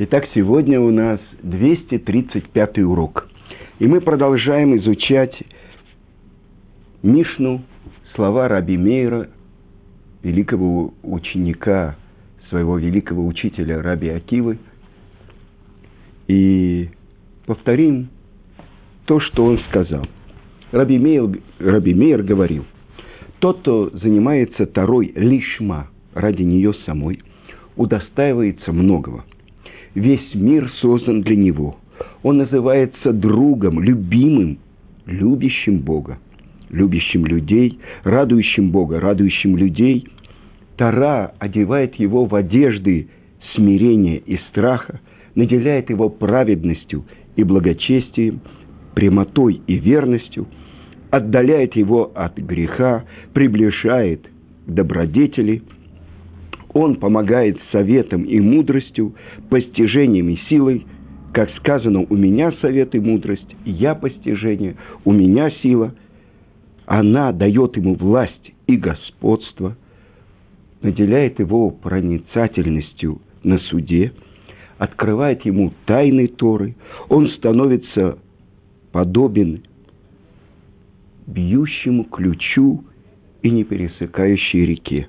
Итак, сегодня у нас 235 урок. И мы продолжаем изучать Мишну, слова Раби Мейра, великого ученика своего великого учителя Раби Акивы. И повторим то, что он сказал. Раби Мейр, Раби Мейр говорил, тот, кто занимается Тарой лишма ради нее самой, удостаивается многого. Весь мир создан для него. Он называется другом, любимым, любящим Бога, любящим людей, радующим Бога, радующим людей. Тара одевает его в одежды смирения и страха, наделяет его праведностью и благочестием, прямотой и верностью, отдаляет его от греха, приближает к добродетели – он помогает советом и мудростью, постижением и силой. Как сказано, у меня совет и мудрость, я постижение, у меня сила. Она дает ему власть и господство, наделяет его проницательностью на суде, открывает ему тайны Торы, он становится подобен бьющему ключу и непересыкающей реке.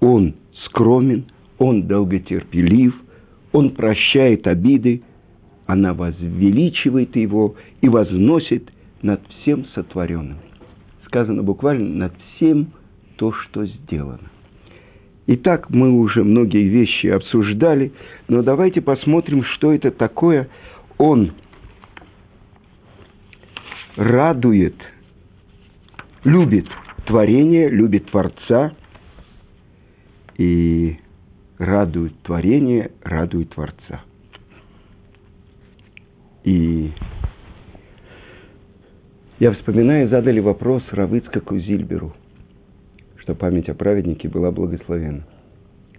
Он скромен, он долготерпелив, он прощает обиды, она возвеличивает его и возносит над всем сотворенным. Сказано буквально над всем то, что сделано. Итак, мы уже многие вещи обсуждали, но давайте посмотрим, что это такое. Он радует, любит творение, любит Творца – и радует творение, радует Творца. И я вспоминаю, задали вопрос Равыцкаку Зильберу, что память о праведнике была благословена.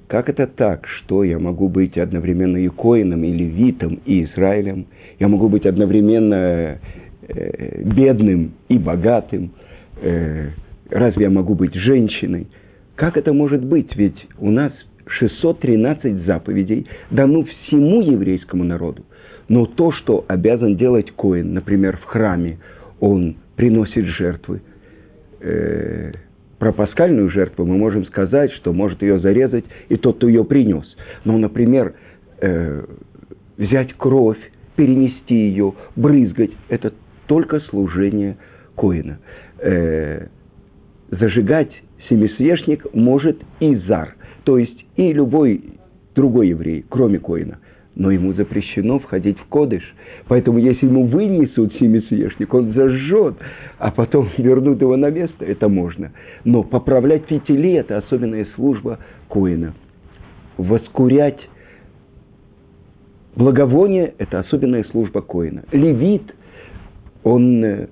Как это так, что я могу быть одновременно и коином, и левитом, и Израилем? Я могу быть одновременно э, бедным и богатым? Э, разве я могу быть женщиной? Как это может быть? Ведь у нас 613 заповедей дано всему еврейскому народу. Но то, что обязан делать Коин, например, в храме, он приносит жертвы. Э, про пасхальную жертву мы можем сказать, что может ее зарезать и тот, кто ее принес. Но, например, э, взять кровь, перенести ее, брызгать, это только служение Коина. Э, зажигать семисвешник может и зар, то есть и любой другой еврей, кроме Коина. Но ему запрещено входить в кодыш. Поэтому если ему вынесут семисвешник, он зажжет, а потом вернут его на место, это можно. Но поправлять фитили – это особенная служба Коина. Воскурять благовоние – это особенная служба Коина. Левит, он э,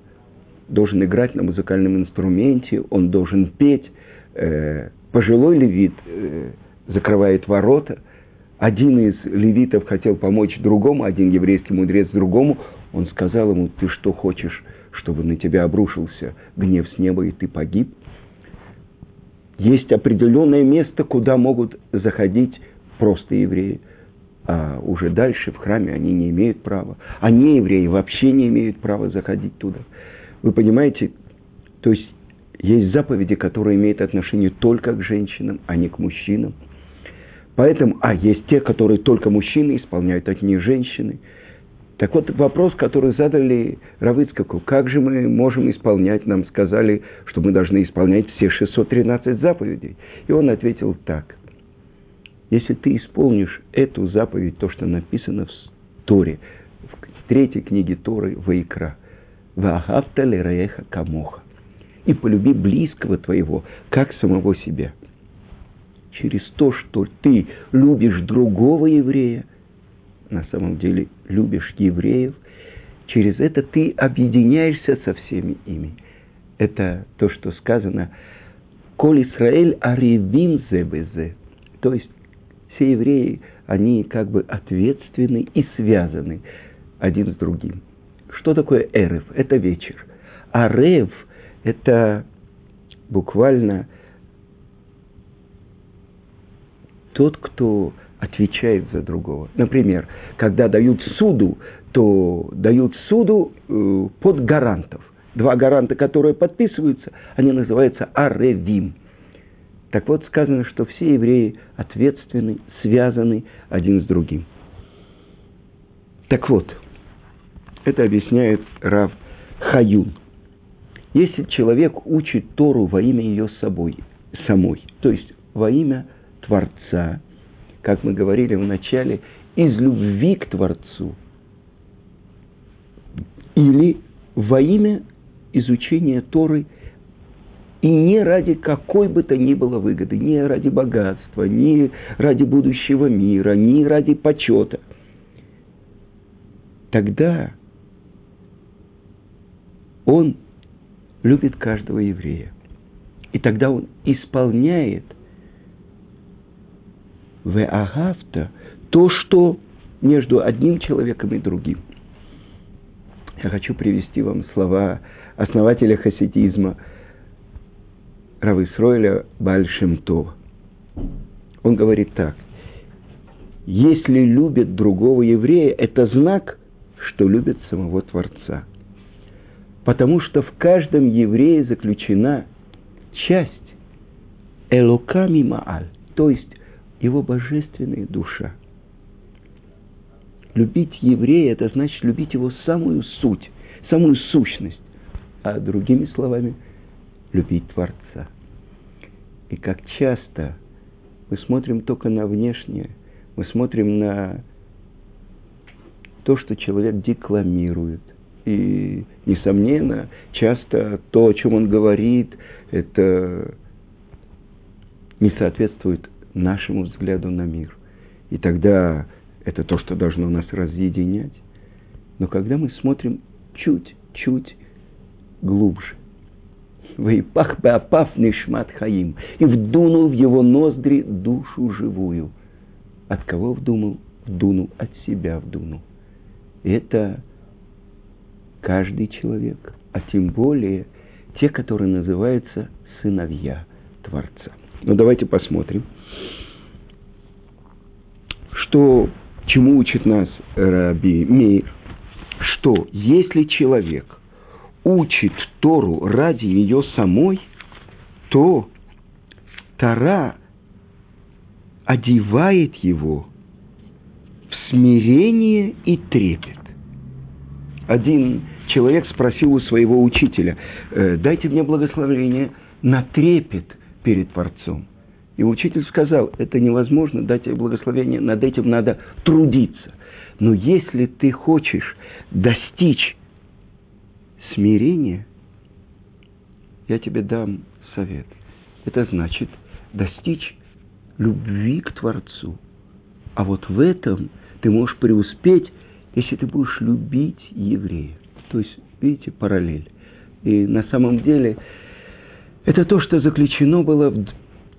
должен играть на музыкальном инструменте, он должен петь – э, пожилой левит э, закрывает ворота, один из левитов хотел помочь другому, один еврейский мудрец другому, он сказал ему, ты что хочешь, чтобы на тебя обрушился гнев с неба и ты погиб? Есть определенное место, куда могут заходить просто евреи, а уже дальше в храме они не имеют права. А не евреи вообще не имеют права заходить туда. Вы понимаете, то есть есть заповеди, которые имеют отношение только к женщинам, а не к мужчинам. Поэтому, а есть те, которые только мужчины исполняют, а не женщины. Так вот, вопрос, который задали Равыцкаку, как же мы можем исполнять, нам сказали, что мы должны исполнять все 613 заповедей. И он ответил так. Если ты исполнишь эту заповедь, то, что написано в Торе, в третьей книге Торы, Ваикра, «Ваагавта лераеха камоха», и полюби близкого твоего, как самого себя. Через то, что ты любишь другого еврея, на самом деле любишь евреев, через это ты объединяешься со всеми ими. Это то, что сказано «Коль Исраэль аревим зебезе». То есть все евреи, они как бы ответственны и связаны один с другим. Что такое эрев? Это вечер. А рев – это буквально тот, кто отвечает за другого. Например, когда дают суду, то дают суду э, под гарантов. Два гаранта, которые подписываются, они называются аревим. Так вот, сказано, что все евреи ответственны, связаны один с другим. Так вот, это объясняет Рав Хаюн. Если человек учит Тору во имя ее собой, самой, то есть во имя Творца, как мы говорили в начале, из любви к Творцу, или во имя изучения Торы и не ради какой бы то ни было выгоды, не ради богатства, не ради будущего мира, не ради почета, тогда он любит каждого еврея. И тогда он исполняет в агавта то, что между одним человеком и другим. Я хочу привести вам слова основателя хасидизма Равы Сройля Бальшемтова. Он говорит так. Если любят другого еврея, это знак, что любят самого Творца. Потому что в каждом еврее заключена часть Элоками Мааль, то есть его божественная душа. Любить еврея – это значит любить его самую суть, самую сущность. А другими словами, любить Творца. И как часто мы смотрим только на внешнее, мы смотрим на то, что человек декламирует. И, несомненно, часто то, о чем он говорит, это не соответствует нашему взгляду на мир. И тогда это то, что должно нас разъединять. Но когда мы смотрим чуть-чуть глубже, Вейпах беапав нишмат хаим. И вдунул в его ноздри душу живую. От кого вдунул? Вдунул. От себя вдунул. Это каждый человек, а тем более те, которые называются сыновья Творца. Ну давайте посмотрим, что, чему учит нас Раби Мейр, что если человек учит Тору ради ее самой, то Тора одевает его в смирение и трепет. Один человек спросил у своего учителя, «Э, дайте мне благословение на трепет перед Творцом. И учитель сказал, это невозможно дать тебе благословение, над этим надо трудиться. Но если ты хочешь достичь смирения, я тебе дам совет. Это значит достичь любви к Творцу. А вот в этом ты можешь преуспеть, если ты будешь любить еврея. То есть, видите, параллель. И на самом деле это то, что заключено было в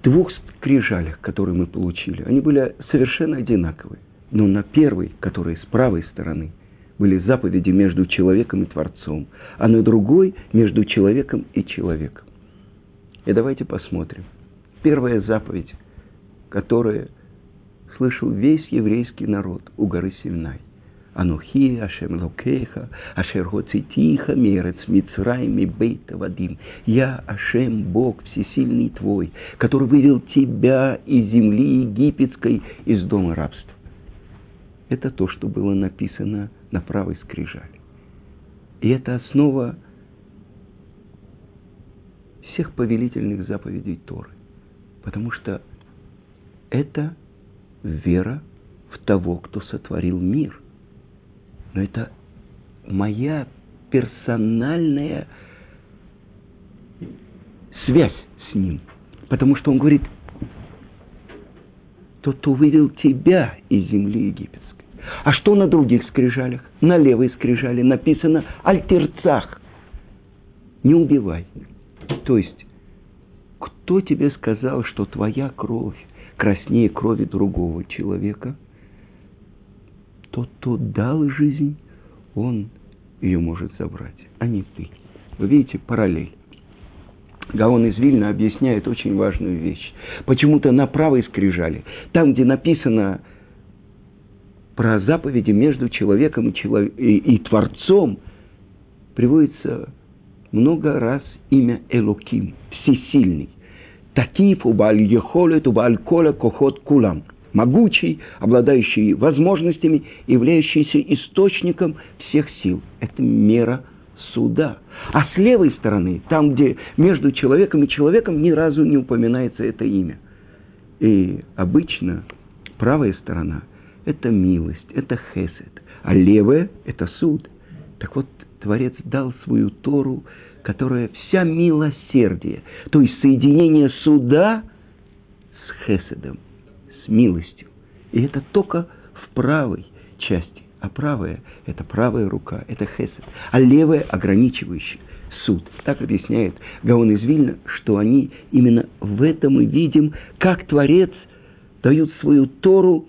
двух скрижалях, которые мы получили. Они были совершенно одинаковые. Но на первой, которая с правой стороны, были заповеди между человеком и Творцом, а на другой между человеком и человеком. И давайте посмотрим. Первая заповедь, которую слышал весь еврейский народ у горы Синай – Анухи, Ашем Локеха, Ашер Хоцитиха, Мерец, Мицрай, Мибейта, Вадим. Я, Ашем, Бог всесильный твой, который вывел тебя из земли египетской, из дома рабства. Это то, что было написано на правой скрижали. И это основа всех повелительных заповедей Торы. Потому что это вера в того, кто сотворил мир – но это моя персональная связь с ним. Потому что он говорит, тот, вывел тебя из земли египетской. А что на других скрижалях? На левой скрижале написано «Альтерцах». Не убивай. То есть, кто тебе сказал, что твоя кровь краснее крови другого человека – тот, кто дал жизнь, он ее может забрать, а не ты. Вы видите параллель. Гаон из Вильна объясняет очень важную вещь. Почему-то на правой скрижали, там, где написано про заповеди между человеком и, челов... и, и Творцом приводится много раз имя Элоким, всесильный. Такив убаль ехолет убаль кола кохот кулам. Могучий, обладающий возможностями, являющийся источником всех сил. Это мера суда. А с левой стороны, там, где между человеком и человеком ни разу не упоминается это имя. И обычно правая сторона – это милость, это хесед, а левая – это суд. Так вот, Творец дал свою Тору, которая вся милосердие, то есть соединение суда с хеседом, с милостью. И это только в правой части. А правая – это правая рука, это хесед. А левая – ограничивающий суд. Так объясняет Гаон из Вильна, что они именно в этом мы видим, как Творец дают свою Тору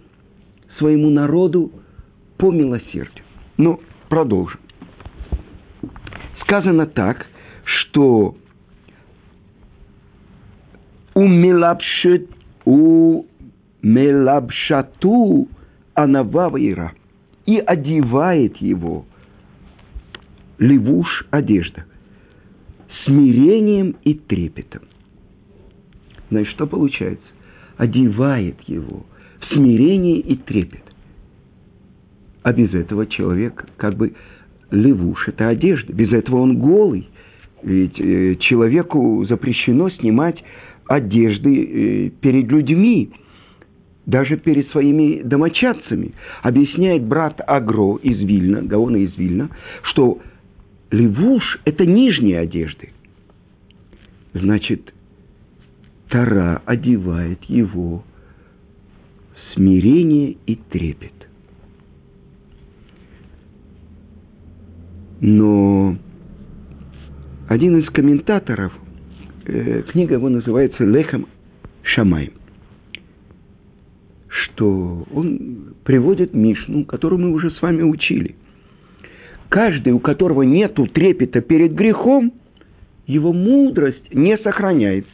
своему народу по милосердию. Но продолжим. Сказано так, что у мелабшет у мелабшату анававаира и одевает его левуш одежда смирением и трепетом. Значит, что получается? Одевает его в смирение и трепет. А без этого человек как бы левуш – это одежда. Без этого он голый. Ведь э, человеку запрещено снимать одежды э, перед людьми, даже перед своими домочадцами. Объясняет брат Агро из Вильна, Гаона из Вильна, что левуш – это нижние одежды. Значит, Тара одевает его в смирение и трепет. Но один из комментаторов, э, книга его называется «Лехам Шамай», что он приводит Мишну, которую мы уже с вами учили. Каждый, у которого нет трепета перед грехом, его мудрость не сохраняется.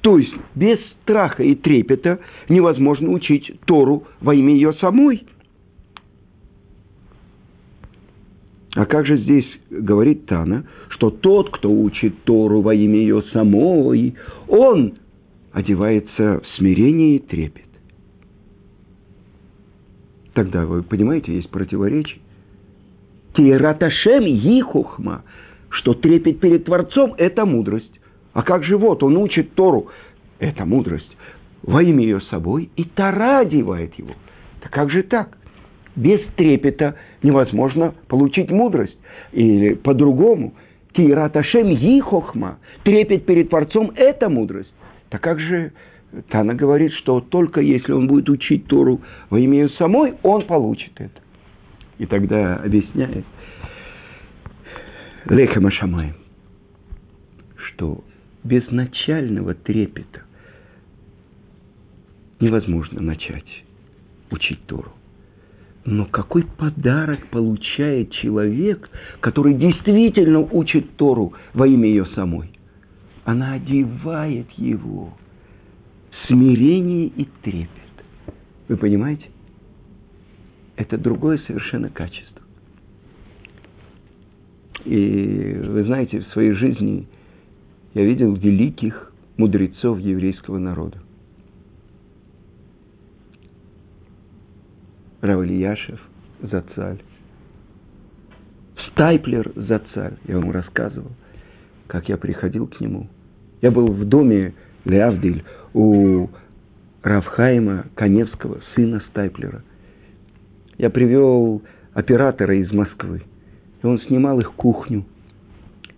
То есть без страха и трепета невозможно учить Тору во имя ее самой – А как же здесь говорит Тана, что тот, кто учит Тору во имя ее самой, он одевается в смирение и трепет. Тогда, вы понимаете, есть противоречие. Тираташем Ихухма, что трепет перед Творцом – это мудрость. А как же вот, он учит Тору – это мудрость. Во имя ее собой, и Тара одевает его. Так как же так? без трепета невозможно получить мудрость. Или по-другому, Кираташем Ихохма, трепет перед Творцом – это мудрость. Так как же Тана говорит, что только если он будет учить Тору во имя самой, он получит это. И тогда объясняет Лехема Шамай, что без начального трепета невозможно начать учить Тору. Но какой подарок получает человек, который действительно учит Тору во имя ее самой? Она одевает его смирение и трепет. Вы понимаете? Это другое совершенно качество. И вы знаете, в своей жизни я видел великих мудрецов еврейского народа. Равлияшев, Зацаль. Стайплер Зацаль, я вам рассказывал, как я приходил к нему. Я был в доме Леавдиль у Равхайма Коневского, сына Стайплера. Я привел оператора из Москвы, и он снимал их кухню.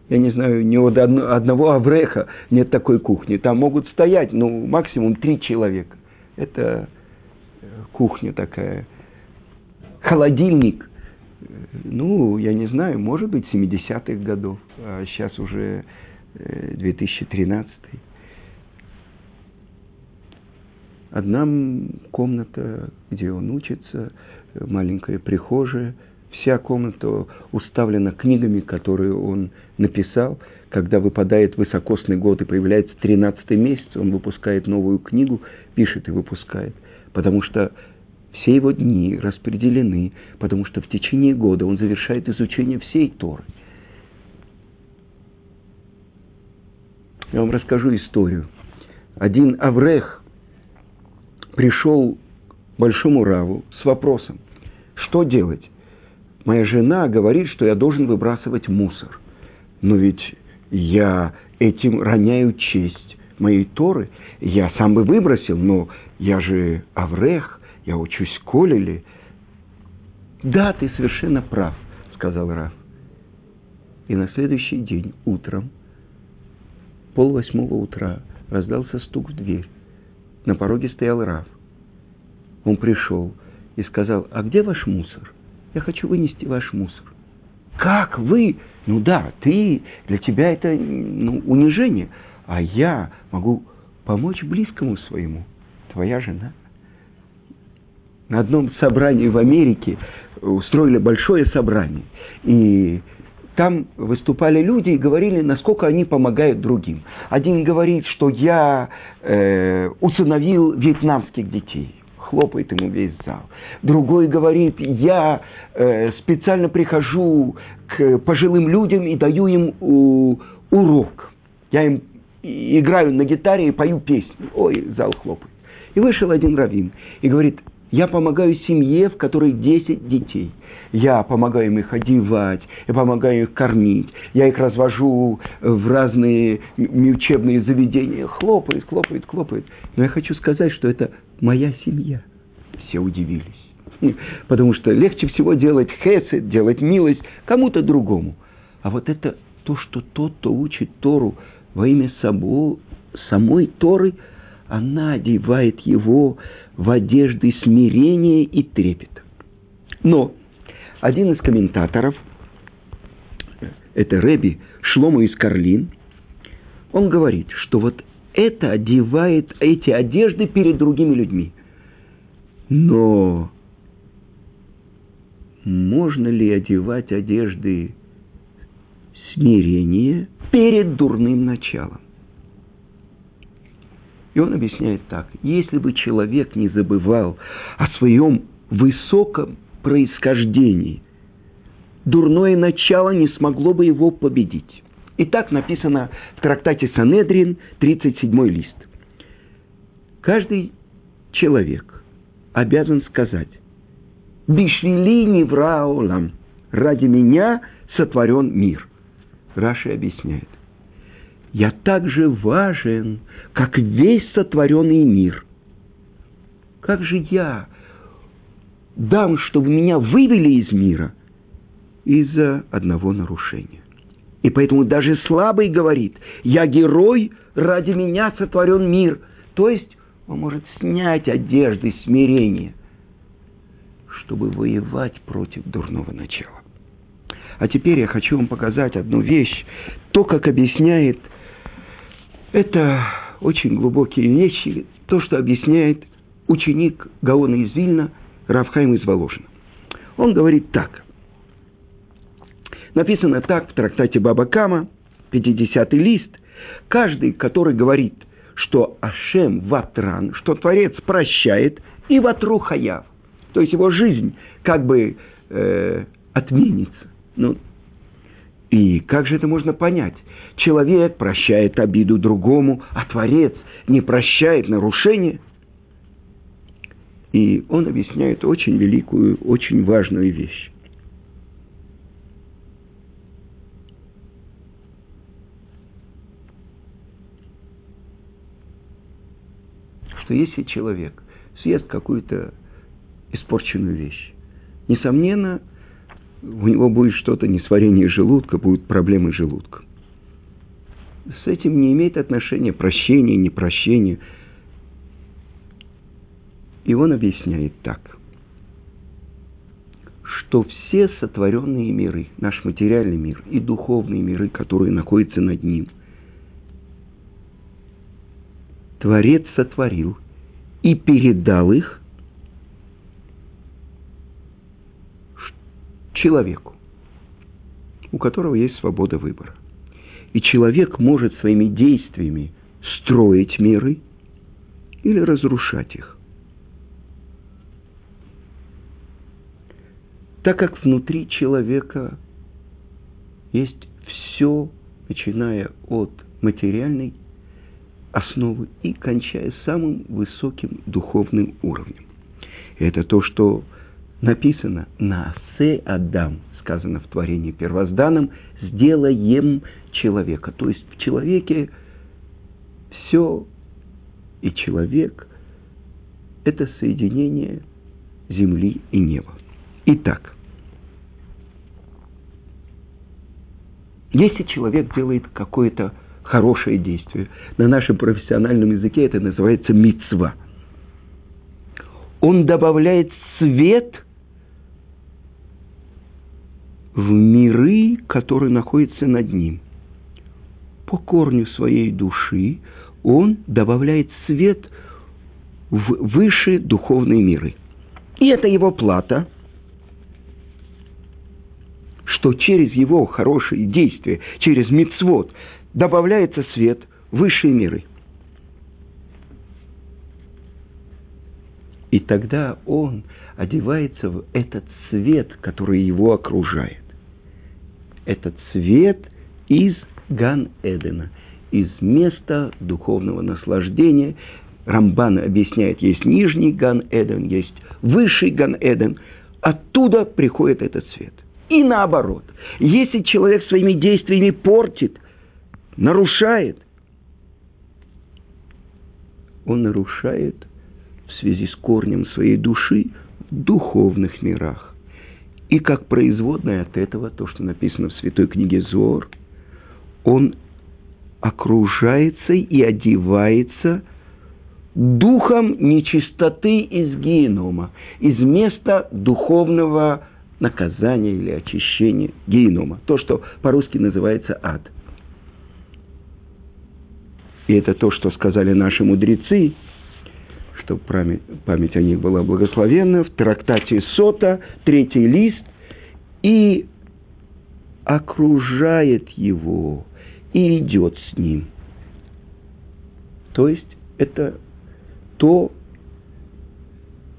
Я не знаю, ни у одного Авреха нет такой кухни. Там могут стоять, ну, максимум три человека. Это кухня такая холодильник, ну, я не знаю, может быть, 70-х годов, а сейчас уже 2013 э, Одна комната, где он учится, маленькая прихожая, вся комната уставлена книгами, которые он написал. Когда выпадает высокосный год и появляется 13 месяц, он выпускает новую книгу, пишет и выпускает. Потому что Все его дни распределены, потому что в течение года он завершает изучение всей Торы. Я вам расскажу историю. Один Аврех пришел к большому Раву с вопросом, что делать? Моя жена говорит, что я должен выбрасывать мусор. Но ведь я этим роняю честь моей Торы. Я сам бы выбросил, но я же Аврех, я учусь Колеле. Да, ты совершенно прав, сказал Раф. И на следующий день утром, пол восьмого утра, раздался стук в дверь. На пороге стоял Раф. Он пришел и сказал, а где ваш мусор? Я хочу вынести ваш мусор. Как вы? Ну да, ты, для тебя это ну, унижение, а я могу помочь близкому своему, твоя жена. На одном собрании в Америке устроили большое собрание, и там выступали люди и говорили, насколько они помогают другим. Один говорит, что я э, усыновил вьетнамских детей хлопает ему весь зал. Другой говорит, я э, специально прихожу к пожилым людям и даю им у, урок. Я им играю на гитаре и пою песни. Ой, зал хлопает. И вышел один раввин и говорит, я помогаю семье, в которой 10 детей. Я помогаю им их одевать, я помогаю их кормить, я их развожу в разные учебные заведения. Хлопает, хлопает, хлопает. Но я хочу сказать, что это моя семья. Все удивились. Потому что легче всего делать хесед, делать милость кому-то другому. А вот это то, что тот, кто учит Тору во имя собо, самой Торы, она одевает его в одежды смирения и трепета. Но один из комментаторов, это Реби Шлома из Карлин, он говорит, что вот это одевает эти одежды перед другими людьми. Но можно ли одевать одежды смирения перед дурным началом? И он объясняет так. Если бы человек не забывал о своем высоком происхождении, дурное начало не смогло бы его победить. И так написано в трактате Санедрин, 37 лист. Каждый человек обязан сказать «Бишвили невраолам» «Ради меня сотворен мир». Раши объясняет. «Я так же важен, как весь сотворенный мир». Как же я дам, чтобы меня вывели из мира из-за одного нарушения? И поэтому даже слабый говорит, я герой, ради меня сотворен мир. То есть он может снять одежды смирения, чтобы воевать против дурного начала. А теперь я хочу вам показать одну вещь. То, как объясняет, это очень глубокие вещи, то, что объясняет ученик Гаона из Вильна, Равхайм из Воложина. Он говорит так. Написано так в трактате Баба Кама, 50-й лист. Каждый, который говорит, что Ашем ватран, что Творец прощает, и ватру хаяв. То есть его жизнь как бы э, отменится. Ну, и как же это можно понять? Человек прощает обиду другому, а Творец не прощает нарушение. И он объясняет очень великую, очень важную вещь. что если человек съест какую-то испорченную вещь, несомненно, у него будет что-то несварение желудка, будут проблемы с желудком. С этим не имеет отношения прощение, непрощение. И он объясняет так, что все сотворенные миры, наш материальный мир и духовные миры, которые находятся над ним – Творец сотворил и передал их человеку, у которого есть свобода выбора. И человек может своими действиями строить миры или разрушать их. Так как внутри человека есть все, начиная от материальной основы и кончая самым высоким духовным уровнем. Это то, что написано на «Асе Адам», сказано в творении первозданном, «сделаем человека». То есть в человеке все и человек – это соединение земли и неба. Итак, если человек делает какое-то хорошее действие, на нашем профессиональном языке это называется мицва. Он добавляет свет в миры, которые находятся над ним. По корню своей души он добавляет свет в высшие духовные миры. И это его плата, что через его хорошие действия, через мицвод, добавляется свет в высшие миры. И тогда он одевается в этот свет, который его окружает. Этот свет из Ган-Эдена, из места духовного наслаждения. Рамбан объясняет, есть нижний Ган-Эден, есть высший Ган-Эден. Оттуда приходит этот свет. И наоборот, если человек своими действиями портит нарушает, он нарушает в связи с корнем своей души в духовных мирах. И как производное от этого, то, что написано в святой книге Зор, он окружается и одевается духом нечистоты из генома, из места духовного наказания или очищения генома, то, что по-русски называется ад – и это то, что сказали наши мудрецы, чтобы память, память о них была благословенна, в трактате Сота, третий лист, и окружает его, и идет с ним. То есть это то,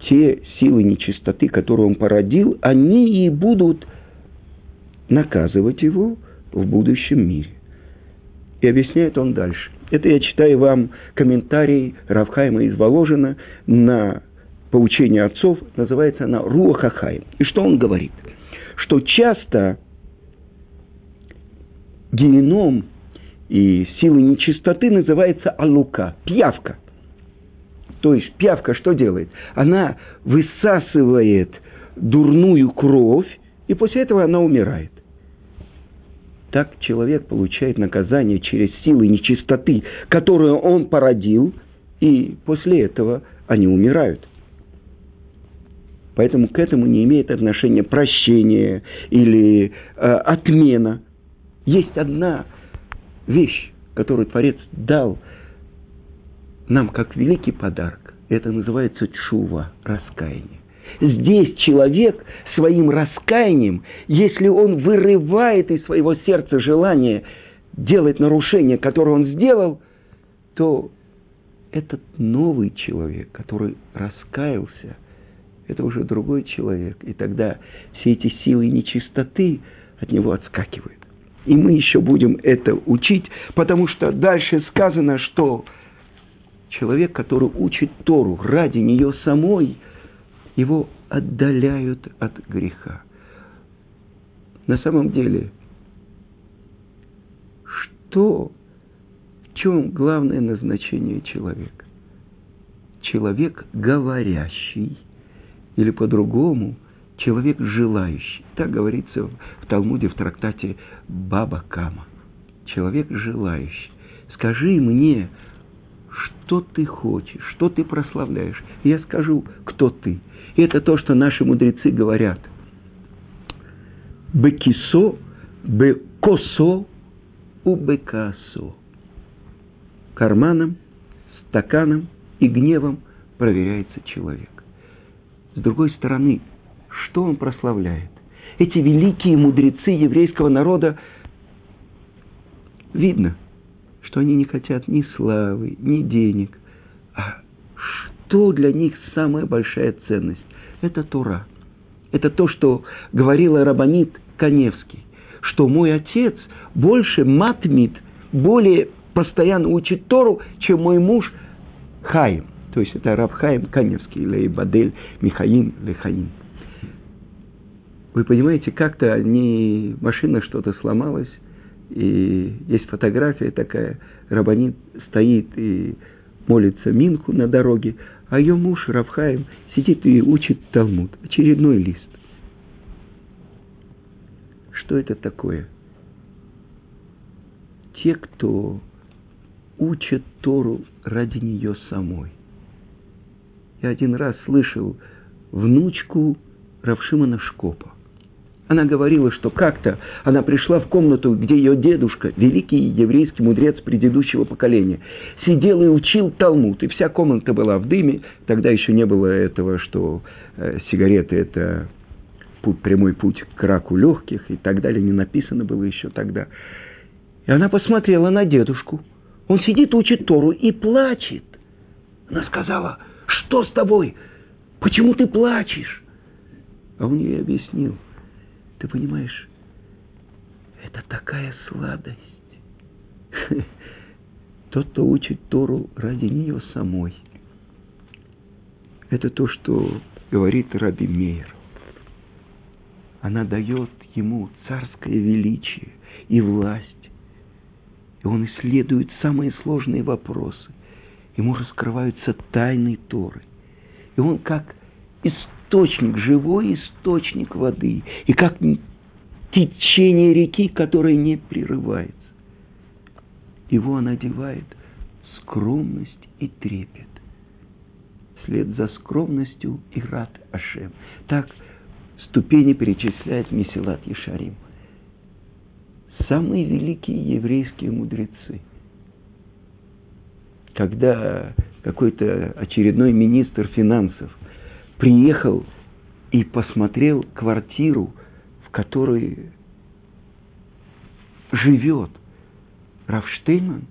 те силы нечистоты, которые он породил, они и будут наказывать его в будущем мире. И объясняет он дальше. Это я читаю вам комментарий Равхайма из Воложина на поучение отцов, называется она Руахахайм. И что он говорит? Что часто геном и силы нечистоты называется алука, пьявка. То есть пьявка что делает? Она высасывает дурную кровь, и после этого она умирает. Так человек получает наказание через силы нечистоты, которую он породил, и после этого они умирают. Поэтому к этому не имеет отношения прощение или э, отмена. Есть одна вещь, которую Творец дал нам как великий подарок. Это называется чува, раскаяние. Здесь человек своим раскаянием, если он вырывает из своего сердца желание делать нарушение, которое он сделал, то этот новый человек, который раскаялся, это уже другой человек. И тогда все эти силы нечистоты от него отскакивают. И мы еще будем это учить, потому что дальше сказано, что человек, который учит Тору ради нее самой – его отдаляют от греха. На самом деле, что, в чем главное назначение человека? Человек говорящий, или по-другому, человек желающий. Так говорится в Талмуде, в трактате Баба Кама. Человек желающий. Скажи мне, что ты хочешь, что ты прославляешь. Я скажу, кто ты. И это то, что наши мудрецы говорят. Бекисо, бекосо, убекасо. Карманом, стаканом и гневом проверяется человек. С другой стороны, что он прославляет? Эти великие мудрецы еврейского народа, видно, что они не хотят ни славы, ни денег, а что для них самая большая ценность? Это Тора. Это то, что говорила Рабанит Коневский, что мой отец больше матмит, более постоянно учит Тору, чем мой муж Хаим. То есть это Рабхаим Каневский, или Бадель Михаим Лехаим. Вы понимаете, как-то не машина что-то сломалась, и есть фотография такая, Рабанит стоит и молится Минку на дороге, а ее муж Равхаим сидит и учит Талмуд, очередной лист. Что это такое? Те, кто учат Тору ради нее самой. Я один раз слышал внучку Равшимана Шкопа. Она говорила, что как-то она пришла в комнату, где ее дедушка, великий еврейский мудрец предыдущего поколения, сидел и учил Талмуд, и вся комната была в дыме. Тогда еще не было этого, что э, сигареты – это путь, прямой путь к раку легких и так далее, не написано было еще тогда. И она посмотрела на дедушку. Он сидит, учит Тору и плачет. Она сказала, что с тобой? Почему ты плачешь? А он ей объяснил – ты понимаешь, это такая сладость. Тот, кто учит Тору ради нее самой. Это то, что говорит Раби Мейер. Она дает ему царское величие и власть. И он исследует самые сложные вопросы. Ему раскрываются тайны Торы. И он как источник источник, живой источник воды, и как течение реки, которое не прерывается. Его он одевает скромность и трепет. Вслед за скромностью и рад Ашем. Так ступени перечисляет Месилат Ешарим. Самые великие еврейские мудрецы. Когда какой-то очередной министр финансов – приехал и посмотрел квартиру, в которой живет Рафштейнман,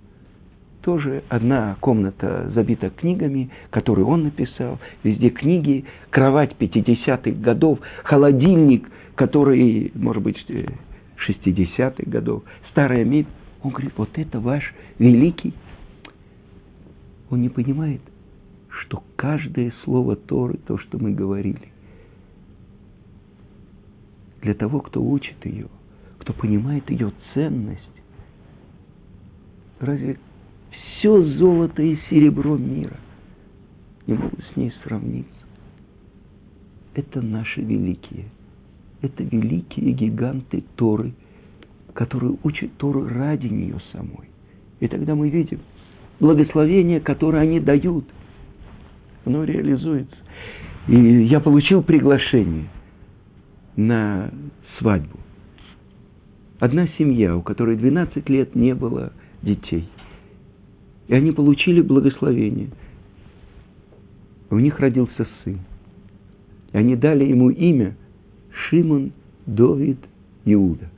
тоже одна комната забита книгами, которые он написал, везде книги, кровать 50-х годов, холодильник, который, может быть, 60-х годов, старая мебель. Он говорит, вот это ваш великий. Он не понимает, что каждое слово Торы, то, что мы говорили, для того, кто учит ее, кто понимает ее ценность, разве все золото и серебро мира не могут с ней сравниться? Это наши великие, это великие гиганты Торы, которые учат Тору ради нее самой. И тогда мы видим благословение, которое они дают – оно реализуется. И я получил приглашение на свадьбу. Одна семья, у которой 12 лет не было детей. И они получили благословение. У них родился сын. И они дали ему имя Шимон Довид Иуда.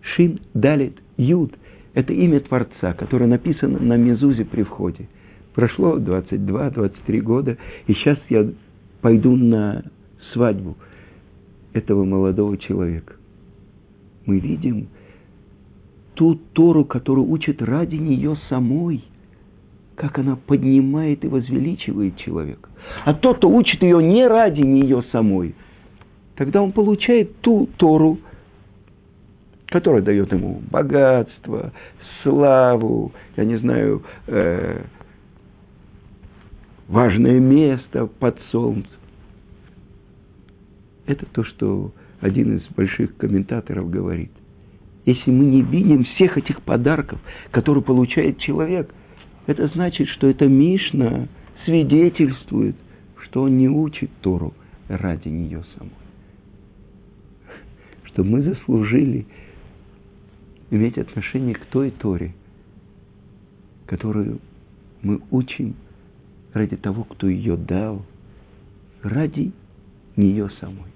Шим Далит Юд – это имя Творца, которое написано на Мезузе при входе – Прошло 22-23 года, и сейчас я пойду на свадьбу этого молодого человека. Мы видим ту Тору, которую учит ради нее самой, как она поднимает и возвеличивает человека. А тот, кто учит ее не ради нее самой, тогда он получает ту Тору, которая дает ему богатство, славу, я не знаю, э, важное место под солнцем. Это то, что один из больших комментаторов говорит. Если мы не видим всех этих подарков, которые получает человек, это значит, что эта Мишна свидетельствует, что он не учит Тору ради нее самой. Что мы заслужили иметь отношение к той Торе, которую мы учим ради того, кто ее дал, ради нее самой.